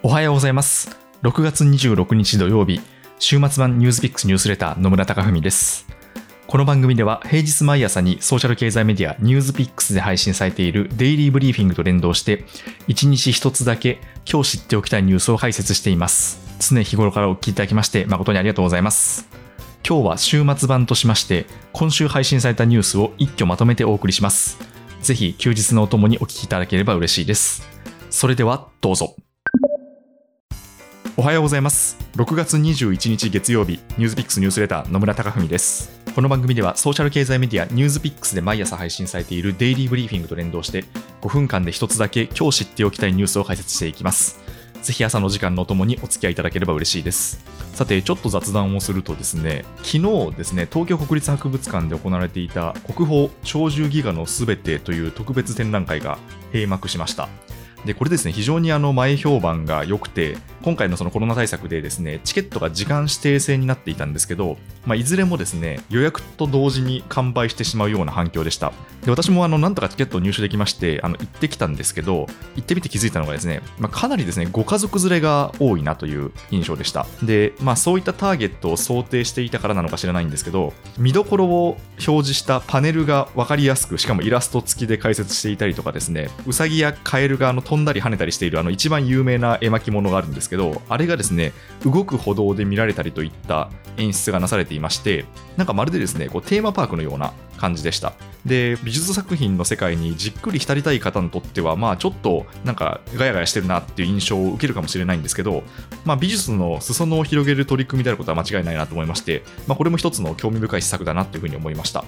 おはようございます。6月26日土曜日、週末版ニュースピックスニュースレター野村貴文です。この番組では平日毎朝にソーシャル経済メディアニュースピックスで配信されているデイリーブリーフィングと連動して、1日1つだけ今日知っておきたいニュースを解説しています。常日頃からお聞きいただきまして誠にありがとうございます。今日は週末版としまして、今週配信されたニュースを一挙まとめてお送りします。ぜひ休日のお供にお聞きいただければ嬉しいです。それではどうぞ。おはようございます。6月21日月曜日、ニュースピックスニュースレター野村貴文です。この番組ではソーシャル経済メディアニュースピックスで毎朝配信されているデイリーブリーフィングと連動して5分間で一つだけ今日知っておきたいニュースを解説していきます。ぜひ朝の時間のお供にお付き合いいただければ嬉しいです。さて、ちょっと雑談をするとですね、昨日ですね、東京国立博物館で行われていた国宝鳥獣戯画のすべてという特別展覧会が閉幕しました。でこれですね非常にあの前評判が良くて今回のそのコロナ対策でですねチケットが時間指定制になっていたんですけど、まあ、いずれもですね予約と同時に完売してしまうような反響でした。で私もあのなんとかチケットを入手できましてあの行ってきたんですけど行ってみて気づいたのがですね、まあ、かなりですねご家族連れが多いなという印象でした。で、まあ、そういったターゲットを想定していたからなのか知らないんですけど見どころを表示したパネルが分かりやすくしかもイラスト付きで解説していたりとかですねうさぎやカエルがあの飛んだり跳ねたりしているあの一番有名な絵巻物があるんですけどあれがですね動く歩道で見られたりといった演出がなされていましてなんかまるでですねこうテーマパークのような感じでした。で美術作品の世界にじっくり浸りたい方にとってはまあちょっとなんかガヤガヤしてるなっていう印象を受けるかもしれないんですけど、まあ、美術の裾野を広げる取り組みであることは間違いないなと思いまして、まあ、これも一つの興味深い施策だなというふうに思いました。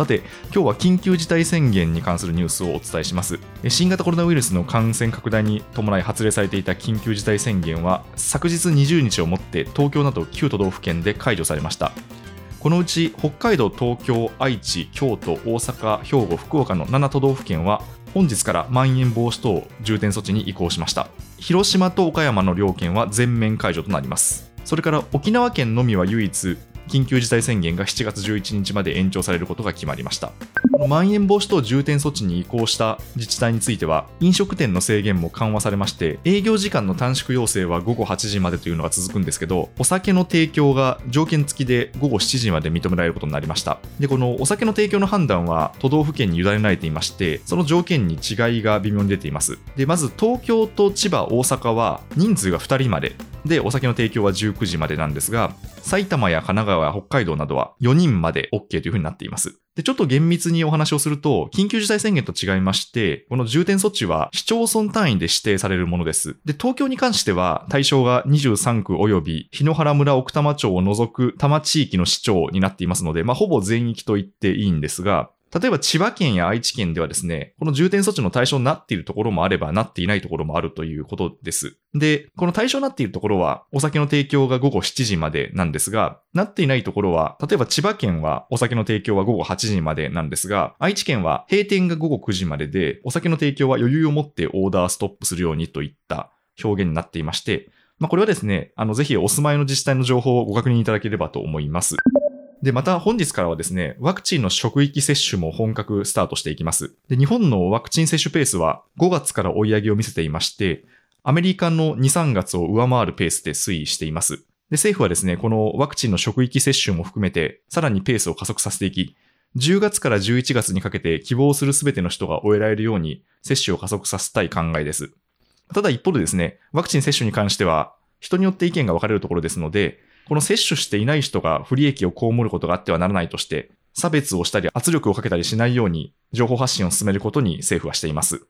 さて、今日は緊急事態宣言に関するニュースをお伝えします。新型コロナウイルスの感染拡大に伴い発令されていた緊急事態宣言は、昨日20日をもって東京など9都道府県で解除されました。このうち北海道、東京、愛知、京都、大阪、兵庫、福岡の7都道府県は本日からまん延防止等重点措置に移行しました。広島と岡山の両県は全面解除となります。それから沖縄県のみは唯一緊急事態宣言が7月11日まで延長されることが決まりました。まん延防止等重点措置に移行した自治体については、飲食店の制限も緩和されまして、営業時間の短縮要請は午後8時までというのが続くんですけど、お酒の提供が条件付きで午後7時まで認められることになりました。で、このお酒の提供の判断は都道府県に委ねられていまして、その条件に違いが微妙に出ています。で、まず東京と千葉、大阪は人数が2人まで、で、お酒の提供は19時までなんですが、埼玉や神奈川、北海道などは4人まで OK というふうになっています。で、ちょっと厳密にお話をすると、緊急事態宣言と違いまして、この重点措置は市町村単位で指定されるものです。で、東京に関しては対象が23区及び日野原村奥多摩町を除く多摩地域の市長になっていますので、まあ、ほぼ全域と言っていいんですが、例えば千葉県や愛知県ではですね、この重点措置の対象になっているところもあれば、なっていないところもあるということです。で、この対象になっているところは、お酒の提供が午後7時までなんですが、なっていないところは、例えば千葉県はお酒の提供は午後8時までなんですが、愛知県は閉店が午後9時までで、お酒の提供は余裕を持ってオーダーストップするようにといった表現になっていまして、まあ、これはですね、あの、ぜひお住まいの自治体の情報をご確認いただければと思います。で、また本日からはですね、ワクチンの職域接種も本格スタートしていきます。で、日本のワクチン接種ペースは5月から追い上げを見せていまして、アメリカの2、3月を上回るペースで推移しています。で、政府はですね、このワクチンの職域接種も含めて、さらにペースを加速させていき、10月から11月にかけて希望するすべての人が終えられるように接種を加速させたい考えです。ただ一方でですね、ワクチン接種に関しては、人によって意見が分かれるところですので、この接種していない人が不利益を被ることがあってはならないとして、差別をしたり圧力をかけたりしないように情報発信を進めることに政府はしています。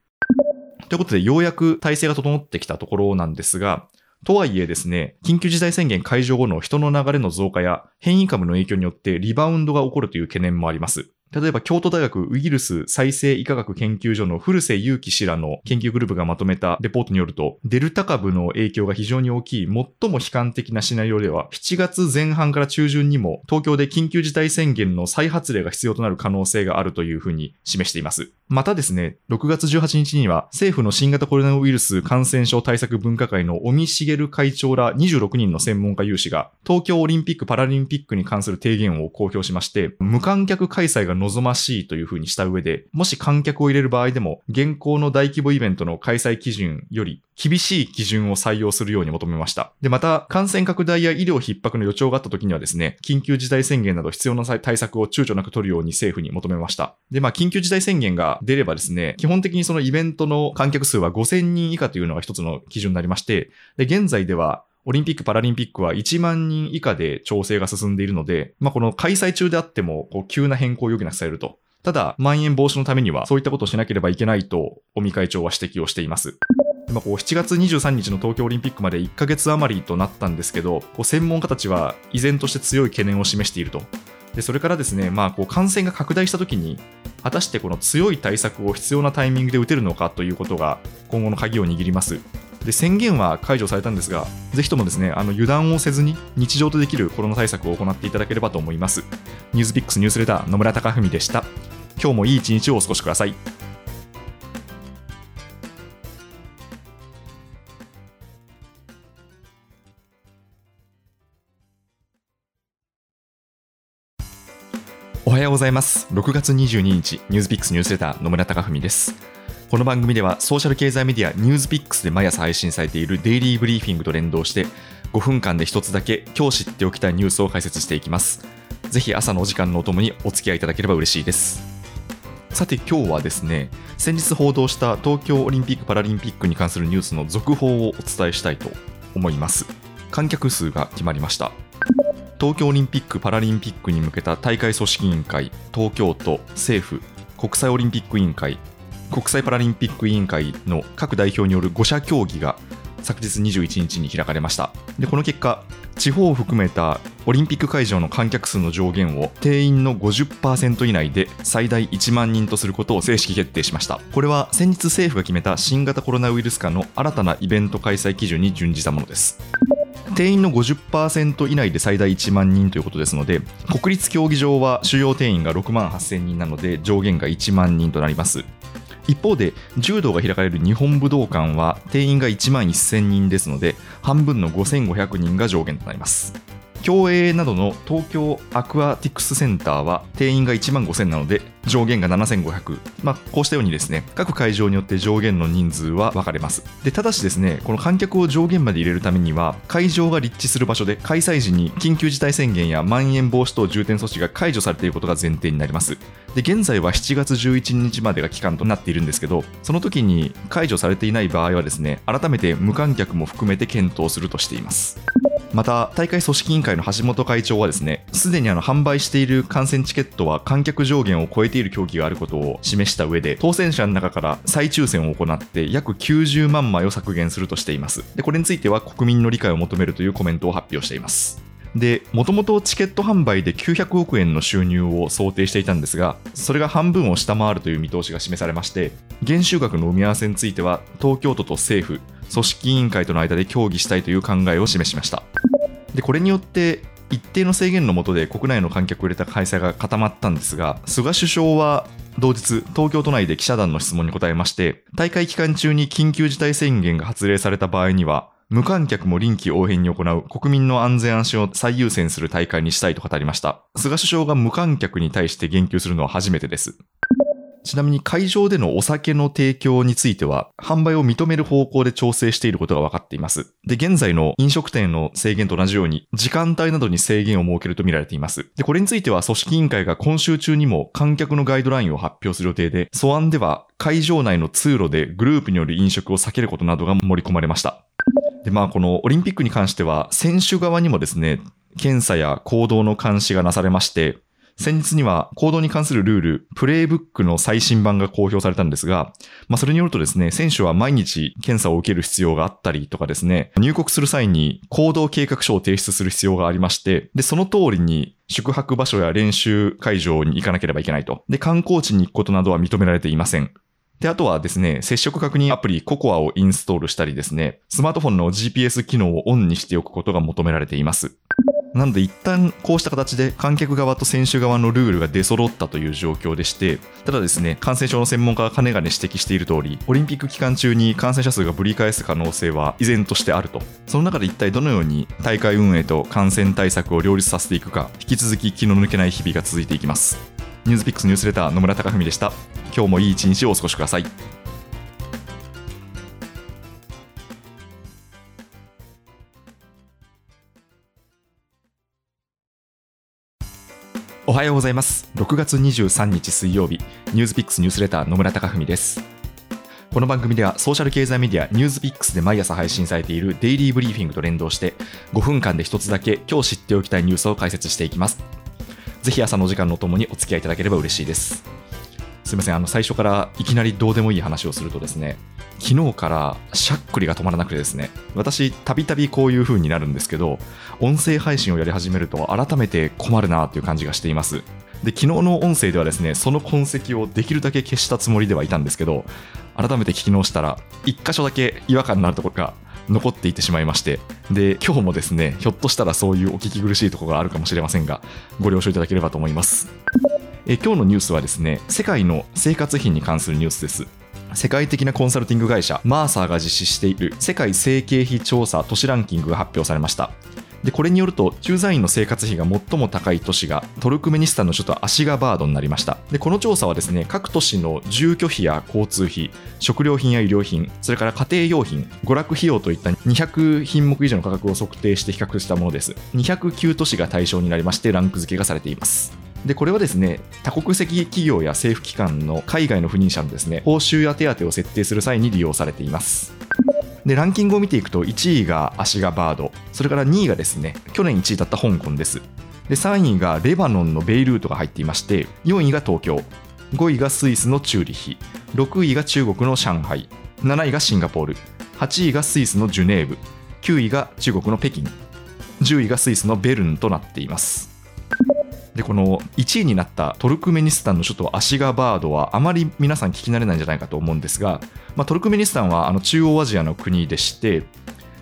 ということで、ようやく体制が整ってきたところなんですが、とはいえですね、緊急事態宣言解除後の人の流れの増加や変異株の影響によってリバウンドが起こるという懸念もあります。例えば、京都大学ウイルス再生医科学研究所の古瀬祐樹氏らの研究グループがまとめたレポートによると、デルタ株の影響が非常に大きい、最も悲観的なシナリオでは、7月前半から中旬にも、東京で緊急事態宣言の再発令が必要となる可能性があるというふうに示しています。またですね、6月18日には、政府の新型コロナウイルス感染症対策分科会の尾身茂会長ら26人の専門家有志が、東京オリンピック・パラリンピックに関する提言を公表しまして、無観客開催が望ましいというふうにした上で、もし観客を入れる場合でも、現行の大規模イベントの開催基準より厳しい基準を採用するように求めました。で、また、感染拡大や医療逼迫の予兆があった時にはですね、緊急事態宣言など必要な対策を躊躇なく取るように政府に求めました。で、まあ、緊急事態宣言が出ればですね、基本的にそのイベントの観客数は5000人以下というのが一つの基準になりまして、で、現在ではオリンピック・パラリンピックは1万人以下で調整が進んでいるので、まあ、この開催中であっても、こう急な変更を余儀なくされると。ただ、まん延防止のためには、そういったことをしなければいけないと、尾身会長は指摘をしています。今こう7月23日の東京オリンピックまで1ヶ月余りとなったんですけど、こう専門家たちは依然として強い懸念を示していると。でそれからですね、まあ、こう感染が拡大したときに、果たしてこの強い対策を必要なタイミングで打てるのかということが今後の鍵を握ります。で宣言は解除されたんですが、ぜひともですね、あの油断をせずに日常とできるコロナ対策を行っていただければと思います。ニュースピックスニュースレター野村貴文でした。今日もいい一日をお過ごしください。おはようございます。6月22日、ニュースピックスニュースレター野村貴文です。この番組ではソーシャル経済メディアニュースピックスで毎朝配信されているデイリーブリーフィングと連動して5分間で一つだけ今日知っておきたいニュースを解説していきます。ぜひ朝のお時間のおともにお付き合いいただければ嬉しいです。さて今日はですね、先日報道した東京オリンピック・パラリンピックに関するニュースの続報をお伝えしたいと思います。観客数が決まりました。東京オリンピック・パラリンピックに向けた大会組織委員会、東京都、政府、国際オリンピック委員会、国際パラリンピック委員会の各代表による5者協議が昨日21日に開かれました。でこの結果地方を含めたオリンピック会場の観客数の上限を定員の50%以内で最大1万人とすることを正式決定しました。これは先日政府が決めた新型コロナウイルス化の新たなイベント開催基準に準じたものです。定員の50%以内で最大1万人ということですので国立競技場は主要定員が6万8000人なので上限が1万人となります。一方で柔道が開かれる日本武道館は定員が1万1000人ですので半分の5500人が上限となります。競泳などの東京アクアティクスセンターは定員が1万5000なので上限が7500、まあ、こうしたようにですね各会場によって上限の人数は分かれます。でただしですねこの観客を上限まで入れるためには会場が立地する場所で開催時に緊急事態宣言やまん延防止等重点措置が解除されていることが前提になります。で現在は7月11日までが期間となっているんですけどその時に解除されていない場合はですね改めて無観客も含めて検討するとしています。また大会組織委員会の橋本会長はですねすでにあの販売している観戦チケットは観客上限を超えている競技があることを示した上で当選者の中から再抽選を行って約90万枚を削減するとしていますでこれについては国民の理解を求めるというコメントを発表していますで、もともとチケット販売で900億円の収入を想定していたんですが、それが半分を下回るという見通しが示されまして、減収額の生み合わせについては、東京都と政府、組織委員会との間で協議したいという考えを示しました。でこれによって一定の制限の下で国内の観客を入れた開催が固まったんですが菅首相は同日東京都内で記者団の質問に答えまして大会期間中に緊急事態宣言が発令された場合には無観客も臨機応変に行う国民の安全安心を最優先する大会にしたいと語りました。菅首相が無観客に対して言及するのは初めてです。ちなみに会場でのお酒の提供については、販売を認める方向で調整していることが分かっています。で、現在の飲食店の制限と同じように、時間帯などに制限を設けると見られています。で、これについては組織委員会が今週中にも観客のガイドラインを発表する予定で、素案では会場内の通路でグループによる飲食を避けることなどが盛り込まれました。で、まあ、このオリンピックに関しては、選手側にもですね、検査や行動の監視がなされまして、先日には行動に関するルール、プレイブックの最新版が公表されたんですが、まあ、それによるとですね、選手は毎日検査を受ける必要があったりとかですね、入国する際に行動計画書を提出する必要がありまして、で、その通りに宿泊場所や練習会場に行かなければいけないと。で、観光地に行くことなどは認められていません。で、あとはですね、接触確認アプリ COCOA をインストールしたりですね、スマートフォンの GPS 機能をオンにしておくことが求められています。なので一旦こうした形で観客側と選手側のルールが出揃ったという状況でして、ただですね、感染症の専門家がかねがね指摘している通り、オリンピック期間中に感染者数がぶり返す可能性は依然としてあると。その中で一体どのように大会運営と感染対策を両立させていくか、引き続き気の抜けない日々が続いていきます。ニュースピックスニュースレター野村貴文でした今日もいい一日をお過ごしくださいおはようございます。6月23日水曜日ニュースピックスニュースレター野村貴文です。この番組ではソーシャル経済メディアニュースピックスで毎朝配信されているデイリーブリーフィングと連動して5分間で一つだけ今日知っておきたいニュースを解説していきます。ぜひ朝の時間のともにお付き合いいただければ嬉しいです。すみませんあの最初からいきなりどうでもいい話をするとですね昨日からしゃっくりが止まらなくてですね私たびたびこういう風になるんですけど音声配信をやり始めると改めて困るなという感じがしています。で昨日の音声ではですねその痕跡をできるだけ消したつもりではいたんですけど改めて聞き直したら1箇所だけ違和感のあるところが残っていってしまいましてで今日もですねひょっとしたらそういうお聞き苦しいところがあるかもしれませんがご了承いただければと思います。え今日のニュースはですね世界の生活費に関するニュースです。世界的なコンサルティング会社マーサーが実施している世界生計費調査都市ランキングが発表されました。でこれによると駐在員の生活費が最も高い都市がトルクメニスタンの首都アシガバードになりました。でこの調査はですね各都市の住居費や交通費食料品や医療品それから家庭用品娯楽費用といった200品目以上の価格を測定して比較したものです。209都市が対象になりましてランク付けがされています。でこれはですね多国籍企業や政府機関の海外の赴任者のですね報酬や手当を設定する際に利用されています。でランキングを見ていくと1位がアシガバードそれから2位がですね去年1位だった香港です。で3位がレバノンのベイルートが入っていまして4位が東京5位がスイスのチューリヒ6位が中国の上海7位がシンガポール8位がスイスのジュネーブ9位が中国の北京10位がスイスのベルンとなっています。でこの1位になったトルクメニスタンの首都アシガバードはあまり皆さん聞き慣れないんじゃないかと思うんですが、まあ、トルクメニスタンはあの中央アジアの国でして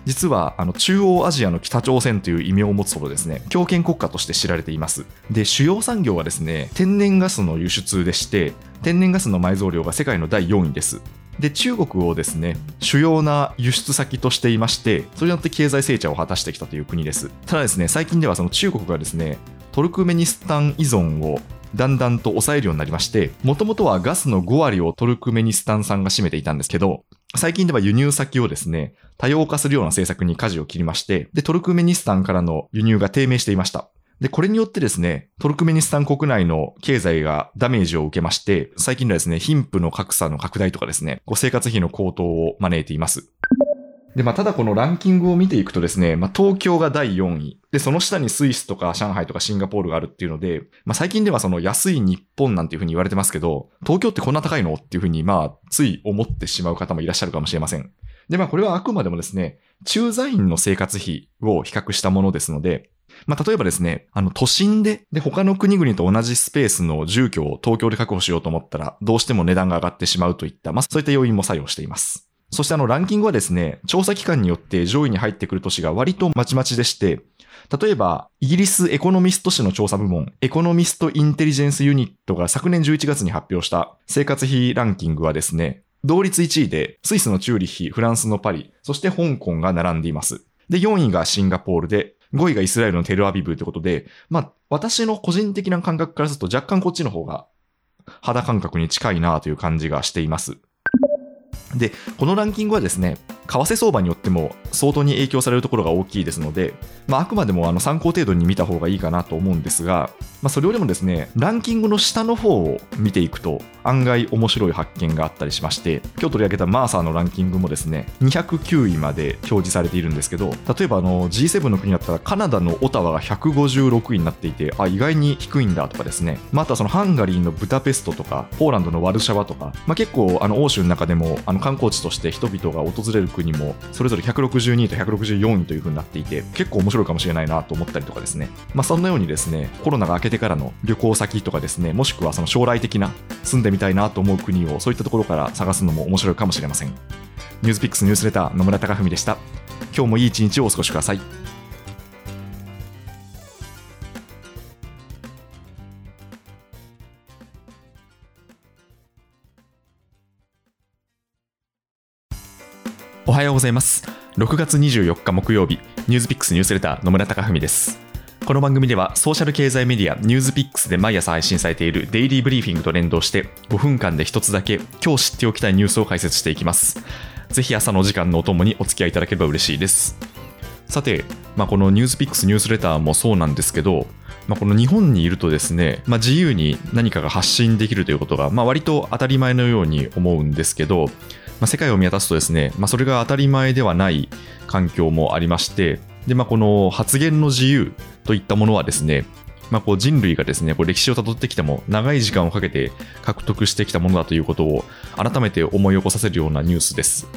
実はあの中央アジアの北朝鮮という異名を持つほどですね強権国家として知られています。で主要産業はですね天然ガスの輸出でして天然ガスの埋蔵量が世界の第4位です。で中国をですね主要な輸出先としていましてそれによって経済成長を果たしてきたという国です。ただですね最近ではその中国がですねトルクメニスタン依存をだんだんと抑えるようになりましてもともとはガスの5割をトルクメニスタン産が占めていたんですけど最近では輸入先をですね多様化するような政策に舵を切りましてでトルクメニスタンからの輸入が低迷していましたで、これによってですね、トルクメニスタン国内の経済がダメージを受けまして、最近ではですね、貧富の格差の拡大とかですね、ご生活費の高騰を招いています。で、まあ、ただこのランキングを見ていくとですね、まあ、東京が第4位。で、その下にスイスとか上海とかシンガポールがあるっていうので、まあ、最近ではその安い日本なんていうふうに言われてますけど、東京ってこんな高いの？っていうふうに、まあ、つい思ってしまう方もいらっしゃるかもしれません。で、まあ、これはあくまでもですね、駐在員の生活費を比較したものですので、まあ、例えばですね、あの、都心で、で、他の国々と同じスペースの住居を東京で確保しようと思ったら、どうしても値段が上がってしまうといった、まあ、そういった要因も作用しています。そしてあの、ランキングはですね、調査機関によって上位に入ってくる都市が割とまちまちでして、例えば、イギリスエコノミスト誌の調査部門、エコノミストインテリジェンスユニットが昨年11月に発表した生活費ランキングはですね、同率1位で、スイスのチューリッヒ、フランスのパリ、そして香港が並んでいます。で、4位がシンガポールで、5位がイスラエルのテルアビブということで、まあ、私の個人的な感覚からすると若干こっちの方が肌感覚に近いなという感じがしています。で、このランキングはですね、為替相場によっても相当に影響されるところが大きいですので、まあ、あくまでもあの参考程度に見た方がいいかなと思うんですが、まあ、それよりもですね、ランキングの下の方を見ていくと、案外面白い発見があったりしまして、今日取り上げたマーサーのランキングもですね、209位まで表示されているんですけど、例えばあの G7 の国だったらカナダのオタワが156位になっていて、あ、意外に低いんだとかですね、まあ、とはそのハンガリーのブダペストとか、ポーランドのワルシャワとか、まあ、結構あの欧州の中でもあの観光地として人々が訪れる国もそれぞれ162位と164位という風になっていて結構面白いかもしれないなと思ったりとかですね。まあそんなようにですねコロナが明けてからの旅行先とかですねもしくはその将来的な住んでみたいなと思う国をそういったところから探すのも面白いかもしれません。ニュースピックスニュースレター野村貴文でした。今日もいい一日をお過ごしください。はようございます。6月24日木曜日ニュースピックスニュースレター野村貴文です。この番組ではソーシャル経済メディアニュースピックスで毎朝配信されているデイリーブリーフィングと連動して5分間で一つだけ今日知っておきたいニュースを解説していきます。ぜひ朝の時間のお供にお付き合いいただければ嬉しいです。さて、まあ、このニュースピックスニュースレターもそうなんですけど、まあ、この日本にいるとですね、まあ、自由に何かが発信できるということが、まあ、割と当たり前のように思うんですけど、まあ、世界を見渡すとですね、まあ、それが当たり前ではない環境もありましてで、まあ、この発言の自由といったものはですね、まあ、こう人類がですねこう歴史をたどってきても長い時間をかけて獲得してきたものだということを改めて思い起こさせるようなニュースです。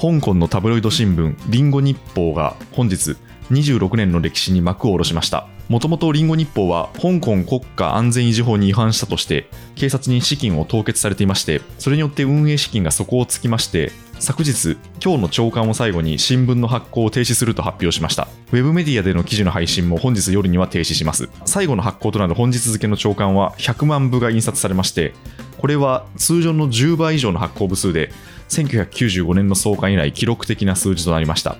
香港のタブロイド新聞リンゴ日報が本日26年の歴史に幕を下ろしました。もともとリンゴ日報は香港国家安全維持法に違反したとして警察に資金を凍結されていましてそれによって運営資金が底をつきまして昨日今日の朝刊を最後に新聞の発行を停止すると発表しました。ウェブメディアでの記事の配信も本日夜には停止します。最後の発行となる本日付の朝刊は100万部が印刷されましてこれは通常の10倍以上の発行部数で1995年の創刊以来記録的な数字となりました。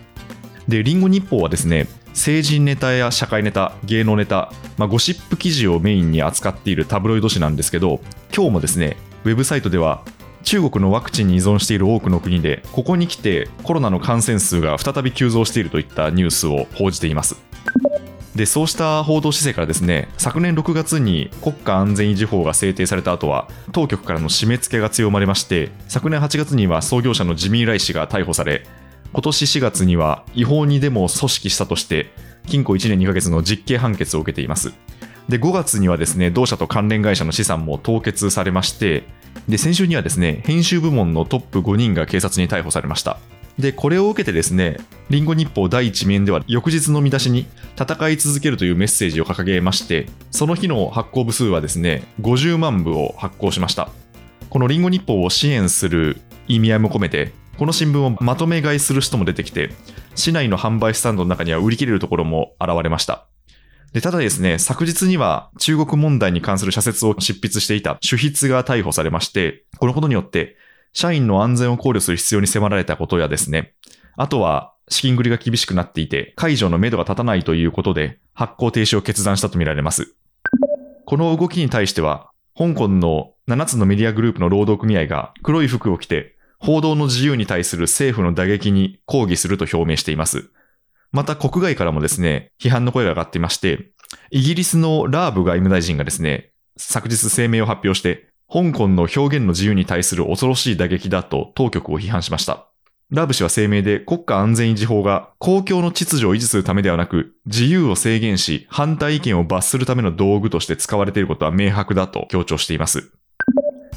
でリンゴ日報はですね政治ネタや社会ネタ芸能ネタ、まあ、ゴシップ記事をメインに扱っているタブロイド紙なんですけど今日もですねウェブサイトでは中国のワクチンに依存している多くの国でここに来てコロナの感染数が再び急増しているといったニュースを報じています。でそうした報道姿勢からですね昨年6月に国家安全維持法が制定された後は当局からの締め付けが強まりまして昨年8月には創業者のジミー・ライ氏が逮捕され今年4月には違法にデモを組織したとして禁錮1年2ヶ月の実刑判決を受けています。で5月にはですね同社と関連会社の資産も凍結されましてで先週にはですね編集部門のトップ5人が警察に逮捕されました。でこれを受けてですねリンゴ日報第1面では翌日の見出しに戦い続けるというメッセージを掲げましてその日の発行部数はですね50万部を発行しました。このリンゴ日報を支援する意味合いも込めてこの新聞をまとめ買いする人も出てきて市内の販売スタンドの中には売り切れるところも現れましたで、ただですね、昨日には中国問題に関する社説を執筆していた主筆が逮捕されまして、このことによって社員の安全を考慮する必要に迫られたことやですね、あとは資金繰りが厳しくなっていて、解除の目処が立たないということで、発行停止を決断したとみられます。この動きに対しては、香港の7つのメディアグループの労働組合が黒い服を着て、報道の自由に対する政府の打撃に抗議すると表明しています。また国外からもですね、批判の声が上がっていまして、イギリスのラーブ外務大臣がですね、昨日声明を発表して、香港の表現の自由に対する恐ろしい打撃だと当局を批判しました。ラーブ氏は声明で国家安全維持法が公共の秩序を維持するためではなく、自由を制限し、反対意見を罰するための道具として使われていることは明白だと強調しています。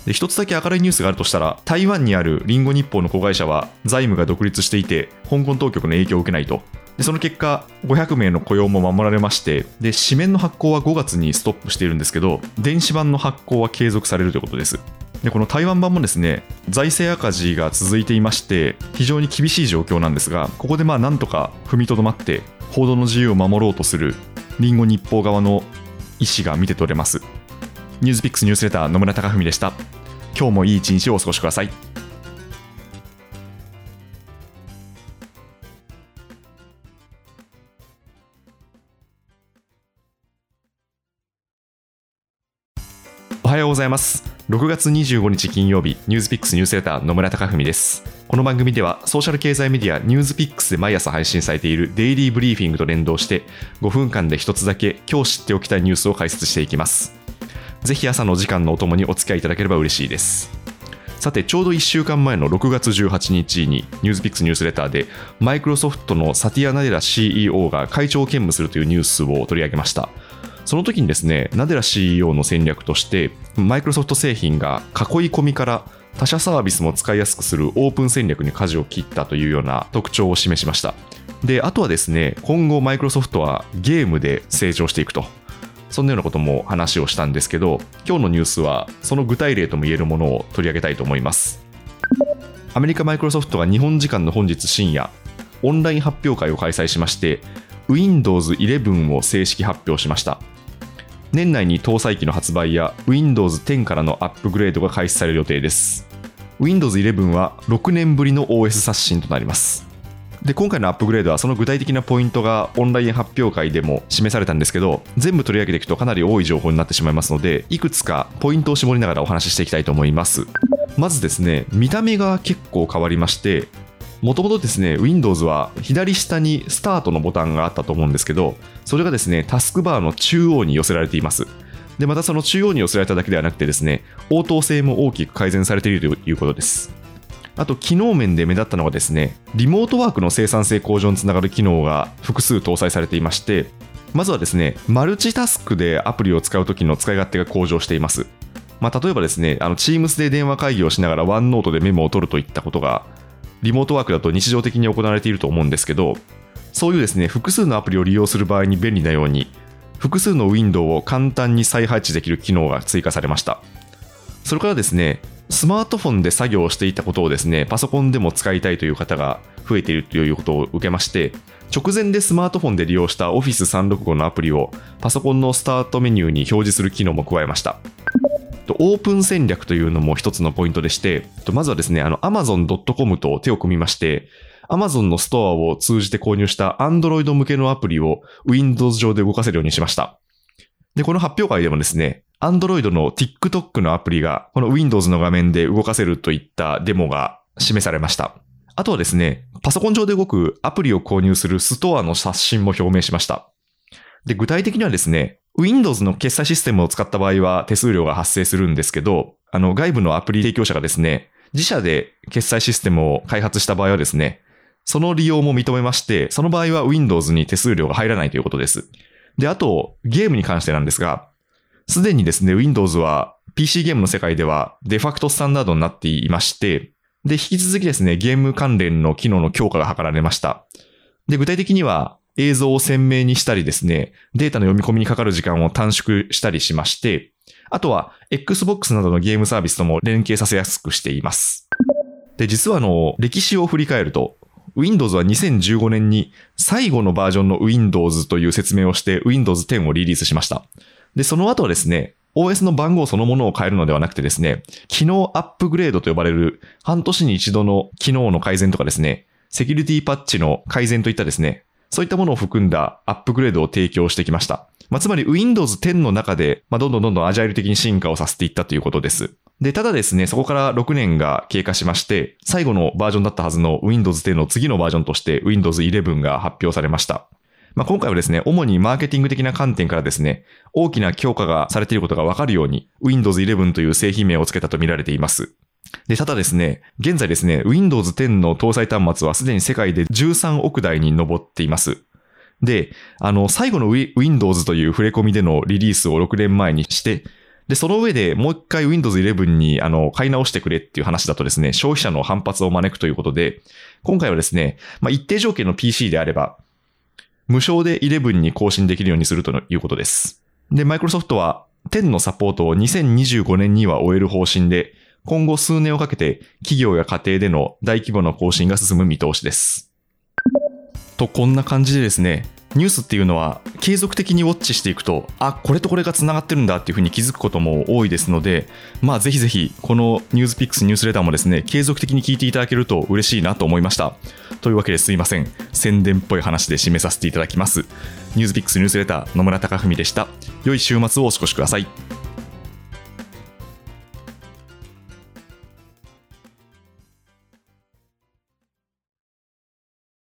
で、一つだけ明るいニュースがあるとしたら、台湾にあるリンゴ日報の子会社は財務が独立していて、香港当局の影響を受けないと。でその結果、500名の雇用も守られまして、で紙面の発行は5月にストップしているんですけど、電子版の発行は継続されるということです。でこの台湾版もですね財政赤字が続いていまして非常に厳しい状況なんですがここでまあなんとか踏みとどまって報道の自由を守ろうとするリンゴ日報側の意思が見て取れますニュースピックスニュースレター野村貴文でした。今日もいい一日をお過ごしください。おはようございます。6月25日金曜日ニュースピックスニュースレター野村貴文です。この番組ではソーシャル経済メディアニュースピックスで毎朝配信されているデイリーブリーフィングと連動して5分間で一つだけ今日知っておきたいニュースを解説していきます。ぜひ朝の時間のお供にお付き合いいただければ嬉しいですさてちょうど1週間前の6月18日にニュースピックスニュースレターでマイクロソフトのサティア・ナデラ CEO が会長を兼務するというニュースを取り上げましたその時にですね、ナデラ CEO の戦略として、マイクロソフト製品が囲い込みから他社サービスも使いやすくするオープン戦略に舵を切ったというような特徴を示しました。で、あとはですね、今後マイクロソフトはゲームで成長していくと。そんなようなことも話をしたんですけど、今日のニュースはその具体例とも言えるものを取り上げたいと思います。アメリカマイクロソフトが日本時間の本日深夜、オンライン発表会を開催しまして、Windows 11を正式発表しました。年内に搭載機の発売や Windows 10からのアップグレードが開始される予定です。Windows 11は6年ぶりの OS 刷新となります。で今回のアップグレードはその具体的なポイントがオンライン発表会でも示されたんですけど全部取り上げていくとかなり多い情報になってしまいますのでいくつかポイントを絞りながらお話ししていきたいと思います。まずですね見た目が結構変わりましてもともとですね Windows は左下にスタートのボタンがあったと思うんですけどそれがですねタスクバーの中央に寄せられています。でまたその中央に寄せられただけではなくてですね応答性も大きく改善されているということです。あと機能面で目立ったのはですねリモートワークの生産性向上につながる機能が複数搭載されていましてまずはですねマルチタスクでアプリを使うときの使い勝手が向上していますまあ、例えばですね、あの Teams で電話会議をしながら OneNote でメモを取るといったことが、リモートワークだと日常的に行われていると思うんですけど、そういうですね、複数のアプリを利用する場合に便利なように、複数のウィンドウを簡単に再配置できる機能が追加されました。それからですね、スマートフォンで作業をしていたことをですね、パソコンでも使いたいという方が増えているということを受けまして、直前でスマートフォンで利用した Office365 のアプリをパソコンのスタートメニューに表示する機能も加えました。オープン戦略というのも一つのポイントでして、まずはですね、あの Amazon.com と手を組みまして、Amazon のストアを通じて購入した Android 向けのアプリを Windows 上で動かせるようにしました。で、この発表会でもですね、Android の TikTok のアプリが、この Windows の画面で動かせるといったデモが示されました。あとはですね、パソコン上で動くアプリを購入するストアの刷新も表明しました。で、具体的にはですね、Windows の決済システムを使った場合は手数料が発生するんですけど、あの、外部のアプリ提供者がですね、自社で決済システムを開発した場合はですね、その利用も認めまして、その場合は Windows に手数料が入らないということです。で、あと、ゲームに関してなんですが、すでにですね、Windows は PC ゲームの世界ではデファクトスタンダードになっていまして、で、引き続きですね、ゲーム関連の機能の強化が図られました。で、具体的には、映像を鮮明にしたりですね、データの読み込みにかかる時間を短縮したりしまして、あとは Xbox などのゲームサービスとも連携させやすくしています。で、実はあの、歴史を振り返ると、Windows は2015年に最後のバージョンの Windows という説明をして Windows 10をリリースしました。で、その後はですね、OS の番号そのものを変えるのではなくてですね、機能アップグレードと呼ばれる半年に一度の機能の改善とかですね、セキュリティパッチの改善といったですね、そういったものを含んだアップグレードを提供してきました。まあ、つまり Windows 10の中で、まあ、どんどんどんどんアジャイル的に進化をさせていったということです。で、ただですね、そこから6年が経過しまして、最後のバージョンだったはずの Windows 10の次のバージョンとして Windows 11が発表されました。まあ、今回はですね、主にマーケティング的な観点からですね、大きな強化がされていることがわかるように、Windows 11という製品名を付けたと見られています。で、ただですね、現在ですね、Windows 10の搭載端末はすでに世界で13億台に上っています。で、あの、最後の Windows という触れ込みでのリリースを6年前にして、で、その上でもう一回 Windows 11にあの買い直してくれっていう話だとですね、消費者の反発を招くということで、今回はですね、まあ、一定条件の PC であれば、無償で11に更新できるようにするということです。で、マイクロソフトは10のサポートを2025年には終える方針で、今後数年をかけて企業や家庭での大規模な更新が進む見通しです。と、こんな感じでですね、ニュースっていうのは継続的にウォッチしていくとあこれとこれがつながってるんだっていうふうに気づくことも多いですのでまあぜひぜひこのニュースピックスニュースレターもですね継続的に聞いていただけると嬉しいなと思いましたというわけですいません。宣伝っぽい話で締めさせていただきます。ニュースピックスニュースレター野村貴文でした。良い週末をお過ごしください。